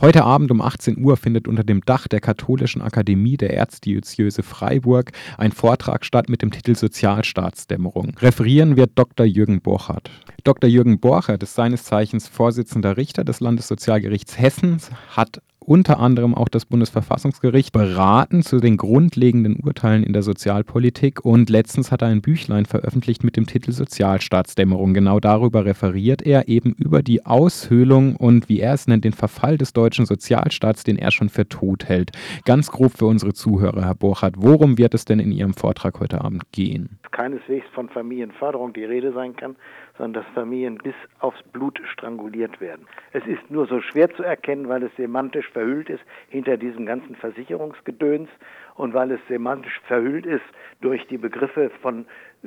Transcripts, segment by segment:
Heute Abend um 18 Uhr findet unter dem Dach der Katholischen Akademie der Erzdiözese Freiburg ein Vortrag statt mit dem Titel Sozialstaatsdämmerung. Referieren wird Dr. Jürgen Borchardt. Dr. Jürgen Borchardt ist seines Zeichens Vorsitzender Richter des Landessozialgerichts Hessens, hat unter anderem auch das Bundesverfassungsgericht beraten zu den grundlegenden Urteilen in der Sozialpolitik und letztens hat er ein Büchlein veröffentlicht mit dem Titel Sozialstaatsdämmerung. Genau darüber referiert er eben über die Aushöhlung und wie er es nennt, den Verfall des deutschen Sozialstaats, den er schon für tot hält. Ganz grob für unsere Zuhörer, Herr Borchardt, worum wird es denn in Ihrem Vortrag heute Abend gehen? Keineswegs von Familienförderung die Rede sein kann, sondern dass Familien bis aufs Blut stranguliert werden. Es ist nur so schwer zu erkennen, weil es semantisch verhüllt ist hinter diesem ganzen Versicherungsgedöns und weil es semantisch verhüllt ist durch die Begriffe von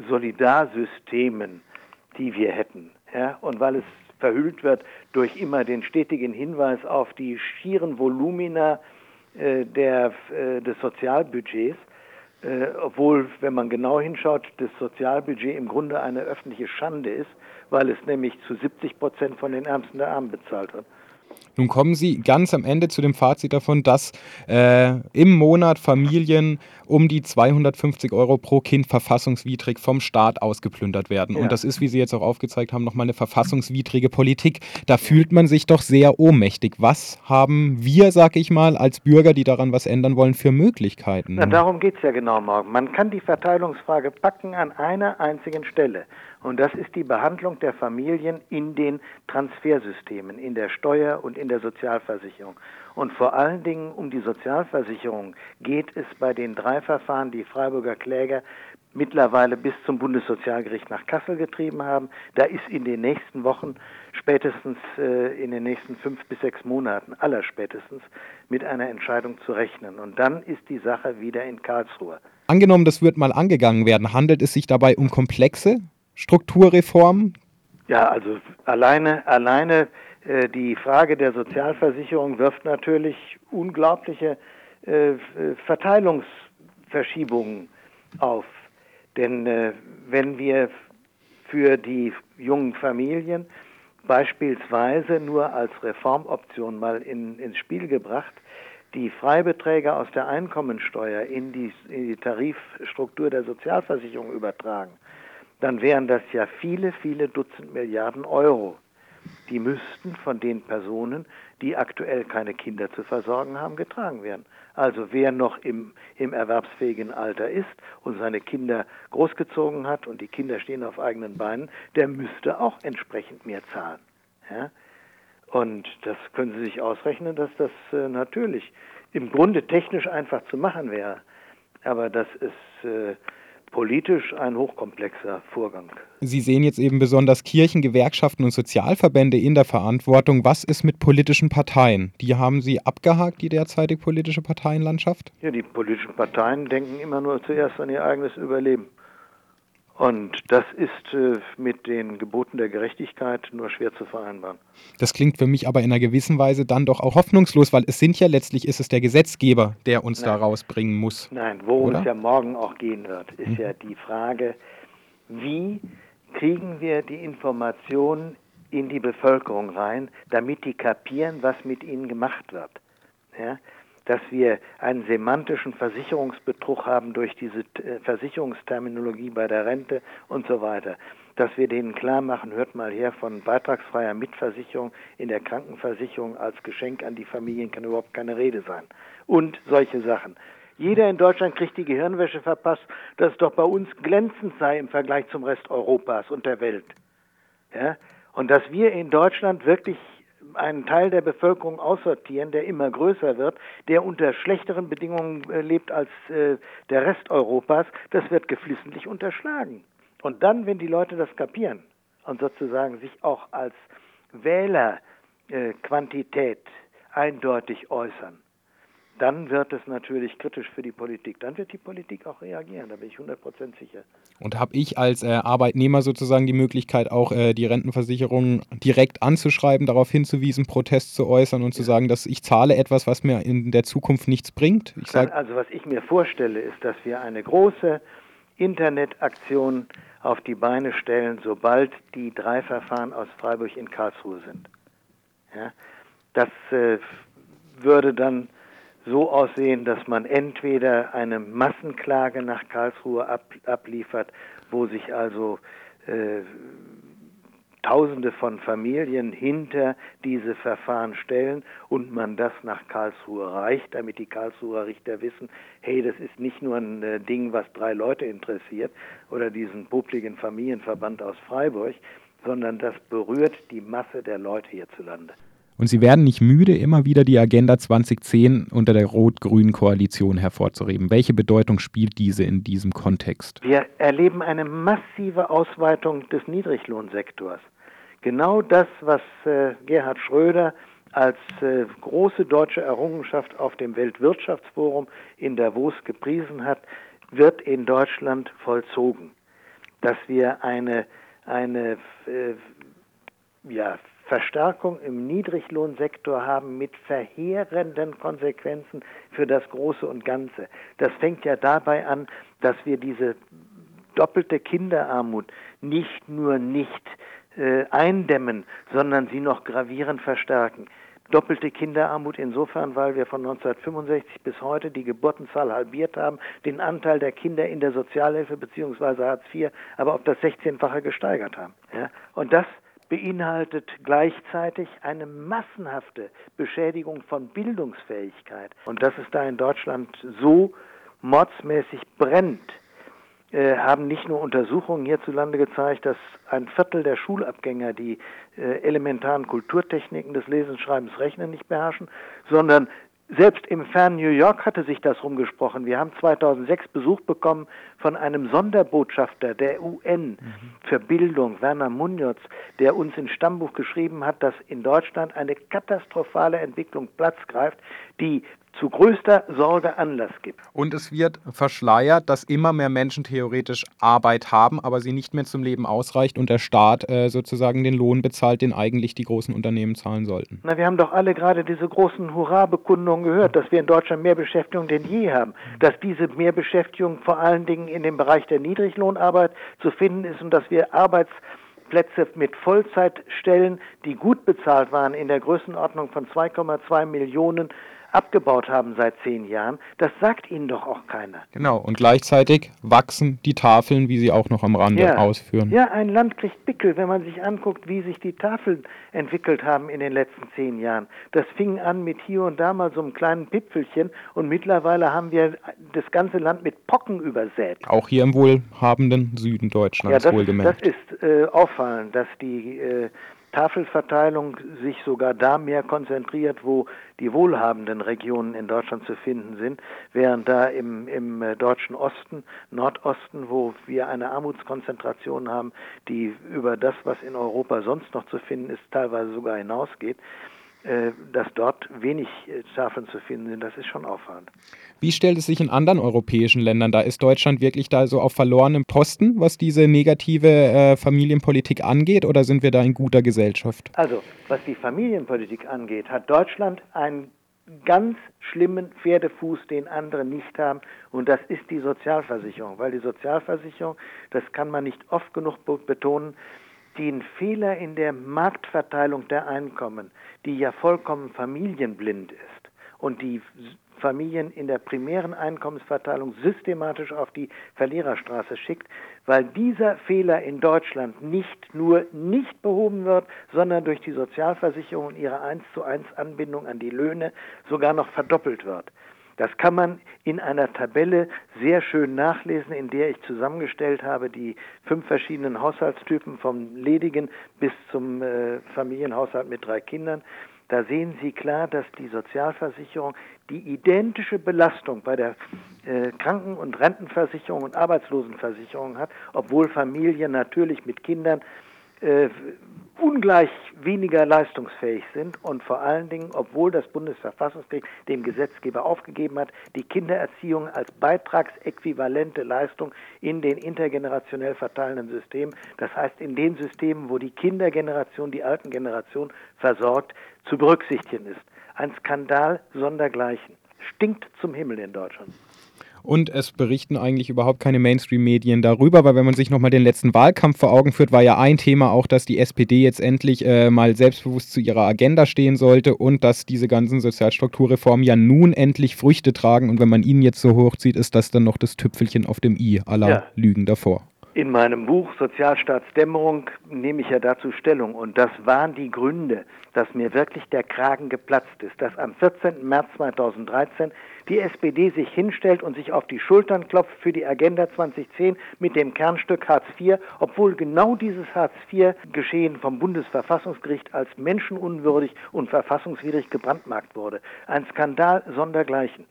Solidarsystemen, die wir hätten. Ja? Und weil es verhüllt wird durch immer den stetigen Hinweis auf die schieren Volumina äh, der, äh, des Sozialbudgets äh, obwohl, wenn man genau hinschaut, das Sozialbudget im Grunde eine öffentliche Schande ist, weil es nämlich zu 70 Prozent von den Ärmsten der Armen bezahlt wird. Nun kommen Sie ganz am Ende zu dem Fazit davon, dass äh, im Monat Familien um die 250 Euro pro Kind verfassungswidrig vom Staat ausgeplündert werden. Ja. Und das ist, wie Sie jetzt auch aufgezeigt haben, nochmal eine verfassungswidrige Politik. Da fühlt man sich doch sehr ohnmächtig. Was haben wir, sag ich mal, als Bürger, die daran was ändern wollen, für Möglichkeiten? Na, darum geht es ja genau morgen. Man kann die Verteilungsfrage packen an einer einzigen Stelle. Und das ist die Behandlung der Familien in den Transfersystemen, in der Steuer- und in der Sozialversicherung. Und vor allen Dingen um die Sozialversicherung geht es bei den drei Verfahren, die Freiburger Kläger mittlerweile bis zum Bundessozialgericht nach Kassel getrieben haben. Da ist in den nächsten Wochen, spätestens äh, in den nächsten fünf bis sechs Monaten, allerspätestens, mit einer Entscheidung zu rechnen. Und dann ist die Sache wieder in Karlsruhe. Angenommen, das wird mal angegangen werden, handelt es sich dabei um komplexe Strukturreformen? Ja, also alleine, alleine äh, die Frage der Sozialversicherung wirft natürlich unglaubliche äh, Verteilungsverschiebungen auf. Denn äh, wenn wir für die jungen Familien beispielsweise nur als Reformoption mal in, ins Spiel gebracht, die Freibeträge aus der Einkommensteuer in die, in die Tarifstruktur der Sozialversicherung übertragen, dann wären das ja viele, viele Dutzend Milliarden Euro. Die müssten von den Personen, die aktuell keine Kinder zu versorgen haben, getragen werden. Also wer noch im, im erwerbsfähigen Alter ist und seine Kinder großgezogen hat und die Kinder stehen auf eigenen Beinen, der müsste auch entsprechend mehr zahlen. Ja? Und das können Sie sich ausrechnen, dass das äh, natürlich im Grunde technisch einfach zu machen wäre. Aber das ist äh, politisch ein hochkomplexer Vorgang. Sie sehen jetzt eben besonders Kirchen, Gewerkschaften und Sozialverbände in der Verantwortung. Was ist mit politischen Parteien? Die haben Sie abgehakt, die derzeitige politische Parteienlandschaft? Ja, die politischen Parteien denken immer nur zuerst an ihr eigenes Überleben. Und das ist äh, mit den Geboten der Gerechtigkeit nur schwer zu vereinbaren. Das klingt für mich aber in einer gewissen Weise dann doch auch hoffnungslos, weil es sind ja letztlich ist es der Gesetzgeber, der uns Nein. da rausbringen muss. Nein, worum oder? es ja morgen auch gehen wird, ist mhm. ja die Frage, wie kriegen wir die Informationen in die Bevölkerung rein, damit die kapieren, was mit ihnen gemacht wird. Ja? Dass wir einen semantischen Versicherungsbetrug haben durch diese äh, Versicherungsterminologie bei der Rente und so weiter. Dass wir denen klar machen, hört mal her, von beitragsfreier Mitversicherung in der Krankenversicherung als Geschenk an die Familien kann überhaupt keine Rede sein. Und solche Sachen. Jeder in Deutschland kriegt die Gehirnwäsche verpasst, dass es doch bei uns glänzend sei im Vergleich zum Rest Europas und der Welt. Ja? Und dass wir in Deutschland wirklich einen Teil der Bevölkerung aussortieren, der immer größer wird, der unter schlechteren Bedingungen äh, lebt als äh, der Rest Europas, das wird geflissentlich unterschlagen. Und dann, wenn die Leute das kapieren und sozusagen sich auch als Wählerquantität äh, eindeutig äußern, dann wird es natürlich kritisch für die Politik. Dann wird die Politik auch reagieren, da bin ich 100% sicher. Und habe ich als äh, Arbeitnehmer sozusagen die Möglichkeit, auch äh, die Rentenversicherung direkt anzuschreiben, darauf hinzuwiesen, Protest zu äußern und ja. zu sagen, dass ich zahle etwas, was mir in der Zukunft nichts bringt? Sag, also was ich mir vorstelle, ist, dass wir eine große Internetaktion auf die Beine stellen, sobald die drei Verfahren aus Freiburg in Karlsruhe sind. Ja? Das äh, würde dann so aussehen, dass man entweder eine Massenklage nach Karlsruhe ab, abliefert, wo sich also äh, Tausende von Familien hinter diese Verfahren stellen und man das nach Karlsruhe reicht, damit die Karlsruher Richter wissen, hey, das ist nicht nur ein äh, Ding, was drei Leute interessiert oder diesen publiken Familienverband aus Freiburg, sondern das berührt die Masse der Leute hierzulande. Und sie werden nicht müde, immer wieder die Agenda 2010 unter der rot-grünen Koalition hervorzuheben. Welche Bedeutung spielt diese in diesem Kontext? Wir erleben eine massive Ausweitung des Niedriglohnsektors. Genau das, was äh, Gerhard Schröder als äh, große deutsche Errungenschaft auf dem Weltwirtschaftsforum in Davos gepriesen hat, wird in Deutschland vollzogen. Dass wir eine, eine äh, ja, Verstärkung im Niedriglohnsektor haben mit verheerenden Konsequenzen für das Große und Ganze. Das fängt ja dabei an, dass wir diese doppelte Kinderarmut nicht nur nicht äh, eindämmen, sondern sie noch gravierend verstärken. Doppelte Kinderarmut insofern, weil wir von 1965 bis heute die Geburtenzahl halbiert haben, den Anteil der Kinder in der Sozialhilfe bzw. Hartz IV aber auf das 16-fache gesteigert haben. Ja? Und das beinhaltet gleichzeitig eine massenhafte Beschädigung von Bildungsfähigkeit. Und dass es da in Deutschland so mordsmäßig brennt, äh, haben nicht nur Untersuchungen hierzulande gezeigt, dass ein Viertel der Schulabgänger die äh, elementaren Kulturtechniken des Lesens, Schreibens, Rechnen nicht beherrschen, sondern selbst im fernen New York hatte sich das rumgesprochen. Wir haben 2006 Besuch bekommen von einem Sonderbotschafter der UN mhm. für Bildung, Werner Munoz, der uns ins Stammbuch geschrieben hat, dass in Deutschland eine katastrophale Entwicklung Platz greift, die zu größter Sorge Anlass gibt. Und es wird verschleiert, dass immer mehr Menschen theoretisch Arbeit haben, aber sie nicht mehr zum Leben ausreicht und der Staat äh, sozusagen den Lohn bezahlt, den eigentlich die großen Unternehmen zahlen sollten. Na, wir haben doch alle gerade diese großen Hurra-Bekundungen gehört, dass wir in Deutschland mehr Beschäftigung denn je haben, dass diese Mehrbeschäftigung vor allen Dingen in dem Bereich der Niedriglohnarbeit zu finden ist und dass wir Arbeits Plätze mit Vollzeitstellen, die gut bezahlt waren, in der Größenordnung von 2,2 Millionen abgebaut haben seit zehn Jahren, das sagt Ihnen doch auch keiner. Genau, und gleichzeitig wachsen die Tafeln, wie Sie auch noch am Rande ja. ausführen. Ja, ein Land kriegt Pickel, wenn man sich anguckt, wie sich die Tafeln entwickelt haben in den letzten zehn Jahren. Das fing an mit hier und da mal so einem kleinen Pipfelchen und mittlerweile haben wir das ganze Land mit Pocken übersät. Auch hier im wohlhabenden Süden Deutschlands ja, das, wohlgemerkt. Das ist äh, auffallend, dass die äh, Tafelverteilung sich sogar da mehr konzentriert, wo die wohlhabenden Regionen in Deutschland zu finden sind, während da im, im äh, deutschen Osten, Nordosten, wo wir eine Armutskonzentration haben, die über das, was in Europa sonst noch zu finden ist, teilweise sogar hinausgeht, dass dort wenig äh, Tafeln zu finden sind, das ist schon auffallend. Wie stellt es sich in anderen europäischen Ländern da? Ist Deutschland wirklich da so auf verlorenem Posten, was diese negative äh, Familienpolitik angeht, oder sind wir da in guter Gesellschaft? Also, was die Familienpolitik angeht, hat Deutschland einen ganz schlimmen Pferdefuß, den andere nicht haben, und das ist die Sozialversicherung, weil die Sozialversicherung, das kann man nicht oft genug betonen, den Fehler in der Marktverteilung der Einkommen, die ja vollkommen familienblind ist und die Familien in der primären Einkommensverteilung systematisch auf die Verliererstraße schickt, weil dieser Fehler in Deutschland nicht nur nicht behoben wird, sondern durch die Sozialversicherung und ihre 1 zu 1 Anbindung an die Löhne sogar noch verdoppelt wird. Das kann man in einer Tabelle sehr schön nachlesen, in der ich zusammengestellt habe die fünf verschiedenen Haushaltstypen vom ledigen bis zum äh, Familienhaushalt mit drei Kindern. Da sehen Sie klar, dass die Sozialversicherung die identische Belastung bei der äh, Kranken- und Rentenversicherung und Arbeitslosenversicherung hat, obwohl Familien natürlich mit Kindern äh, ungleich weniger leistungsfähig sind und vor allen Dingen, obwohl das Bundesverfassungsgericht dem Gesetzgeber aufgegeben hat, die Kindererziehung als beitragsäquivalente Leistung in den intergenerationell verteilenden Systemen, das heißt in den Systemen, wo die Kindergeneration die alten Generation versorgt, zu berücksichtigen ist. Ein Skandal sondergleichen. Stinkt zum Himmel in Deutschland. Und es berichten eigentlich überhaupt keine Mainstream-Medien darüber, weil wenn man sich nochmal den letzten Wahlkampf vor Augen führt, war ja ein Thema auch, dass die SPD jetzt endlich äh, mal selbstbewusst zu ihrer Agenda stehen sollte und dass diese ganzen Sozialstrukturreformen ja nun endlich Früchte tragen. Und wenn man ihnen jetzt so hochzieht, ist das dann noch das Tüpfelchen auf dem i aller ja. Lügen davor. In meinem Buch Sozialstaatsdämmerung nehme ich ja dazu Stellung und das waren die Gründe, dass mir wirklich der Kragen geplatzt ist, dass am 14. März 2013 die SPD sich hinstellt und sich auf die Schultern klopft für die Agenda 2010 mit dem Kernstück Hartz IV, obwohl genau dieses Hartz IV-Geschehen vom Bundesverfassungsgericht als menschenunwürdig und verfassungswidrig gebrandmarkt wurde. Ein Skandal sondergleichen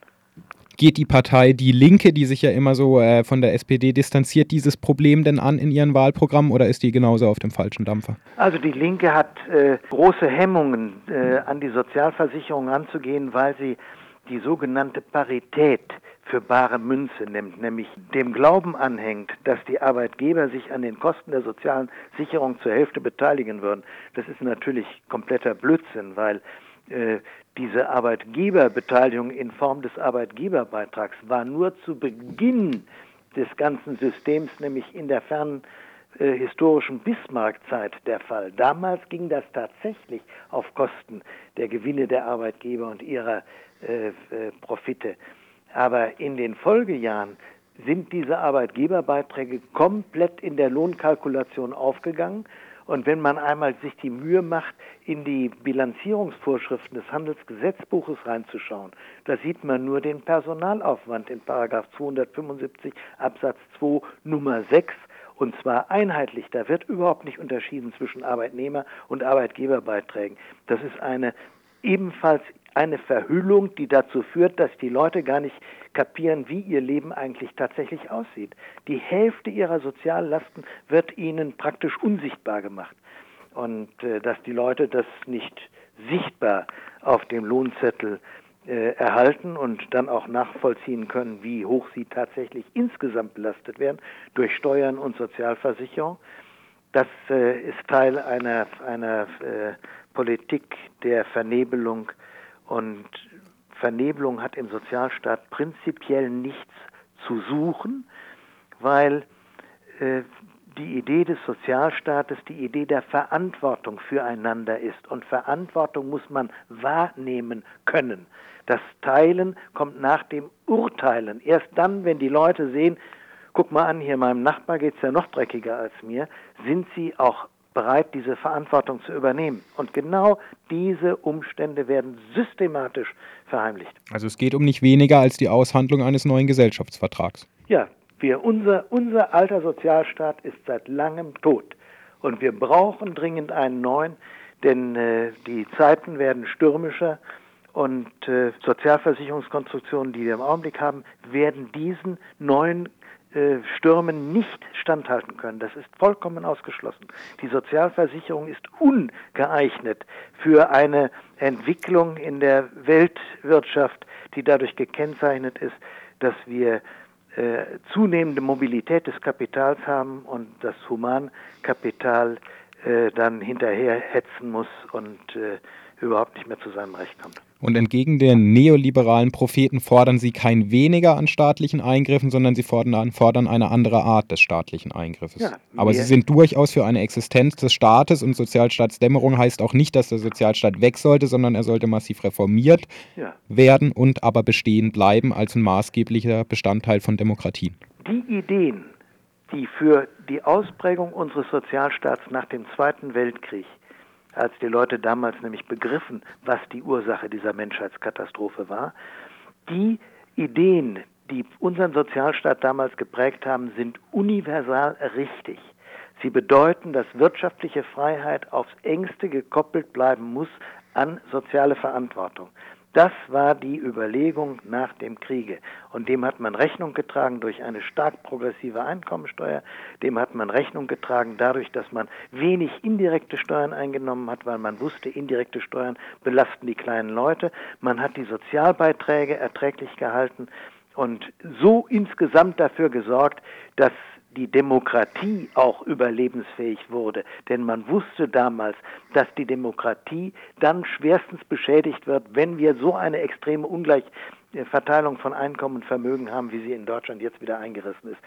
geht die Partei Die Linke, die sich ja immer so äh, von der SPD distanziert, dieses Problem denn an in ihren Wahlprogrammen oder ist die genauso auf dem falschen Dampfer? Also die Linke hat äh, große Hemmungen, äh, an die Sozialversicherung anzugehen, weil sie die sogenannte Parität für bare Münze nimmt, nämlich dem Glauben anhängt, dass die Arbeitgeber sich an den Kosten der sozialen Sicherung zur Hälfte beteiligen würden. Das ist natürlich kompletter Blödsinn, weil äh, diese Arbeitgeberbeteiligung in Form des Arbeitgeberbeitrags war nur zu Beginn des ganzen Systems, nämlich in der fernen äh, historischen Bismarck-Zeit der Fall. Damals ging das tatsächlich auf Kosten der Gewinne der Arbeitgeber und ihrer äh, äh, Profite. Aber in den Folgejahren sind diese Arbeitgeberbeiträge komplett in der Lohnkalkulation aufgegangen und wenn man einmal sich die Mühe macht, in die Bilanzierungsvorschriften des Handelsgesetzbuches reinzuschauen, da sieht man nur den Personalaufwand in Paragraph 275 Absatz 2 Nummer 6 und zwar einheitlich. Da wird überhaupt nicht unterschieden zwischen Arbeitnehmer und Arbeitgeberbeiträgen. Das ist eine ebenfalls eine Verhüllung, die dazu führt, dass die Leute gar nicht kapieren, wie ihr Leben eigentlich tatsächlich aussieht. Die Hälfte ihrer Soziallasten wird ihnen praktisch unsichtbar gemacht. Und äh, dass die Leute das nicht sichtbar auf dem Lohnzettel äh, erhalten und dann auch nachvollziehen können, wie hoch sie tatsächlich insgesamt belastet werden durch Steuern und Sozialversicherung. Das äh, ist Teil einer, einer äh, Politik der Vernebelung und Vernebelung hat im Sozialstaat prinzipiell nichts zu suchen, weil äh, die Idee des Sozialstaates die Idee der Verantwortung füreinander ist. Und Verantwortung muss man wahrnehmen können. Das Teilen kommt nach dem Urteilen. Erst dann, wenn die Leute sehen, guck mal an, hier meinem Nachbar geht es ja noch dreckiger als mir, sind sie auch bereit, diese Verantwortung zu übernehmen. Und genau diese Umstände werden systematisch verheimlicht. Also es geht um nicht weniger als die Aushandlung eines neuen Gesellschaftsvertrags. Ja, wir, unser, unser alter Sozialstaat ist seit langem tot. Und wir brauchen dringend einen neuen, denn äh, die Zeiten werden stürmischer und äh, Sozialversicherungskonstruktionen, die wir im Augenblick haben, werden diesen neuen Stürmen nicht standhalten können. Das ist vollkommen ausgeschlossen. Die Sozialversicherung ist ungeeignet für eine Entwicklung in der Weltwirtschaft, die dadurch gekennzeichnet ist, dass wir äh, zunehmende Mobilität des Kapitals haben und das Humankapital äh, dann hinterher hetzen muss und äh, überhaupt nicht mehr zu seinem Recht kommt. Und entgegen den neoliberalen Propheten fordern sie kein weniger an staatlichen Eingriffen, sondern sie fordern, fordern eine andere Art des staatlichen Eingriffes. Ja, Aber sie sind durchaus für eine Existenz des Staates und Sozialstaatsdämmerung heißt auch nicht, dass der Sozialstaat weg sollte, sondern er sollte massiv reformiert ja. werden und aber bestehen bleiben als ein maßgeblicher Bestandteil von Demokratien. Die Ideen, die für die Ausprägung unseres Sozialstaats nach dem Zweiten Weltkrieg als die Leute damals nämlich begriffen, was die Ursache dieser Menschheitskatastrophe war. Die Ideen, die unseren Sozialstaat damals geprägt haben, sind universal richtig. Sie bedeuten, dass wirtschaftliche Freiheit aufs engste gekoppelt bleiben muss an soziale Verantwortung. Das war die Überlegung nach dem Kriege. Und dem hat man Rechnung getragen durch eine stark progressive Einkommensteuer. Dem hat man Rechnung getragen dadurch, dass man wenig indirekte Steuern eingenommen hat, weil man wusste, indirekte Steuern belasten die kleinen Leute. Man hat die Sozialbeiträge erträglich gehalten und so insgesamt dafür gesorgt, dass die Demokratie auch überlebensfähig wurde. Denn man wusste damals, dass die Demokratie dann schwerstens beschädigt wird, wenn wir so eine extreme Ungleichheit Verteilung von Einkommen und Vermögen haben, wie sie in Deutschland jetzt wieder eingerissen ist.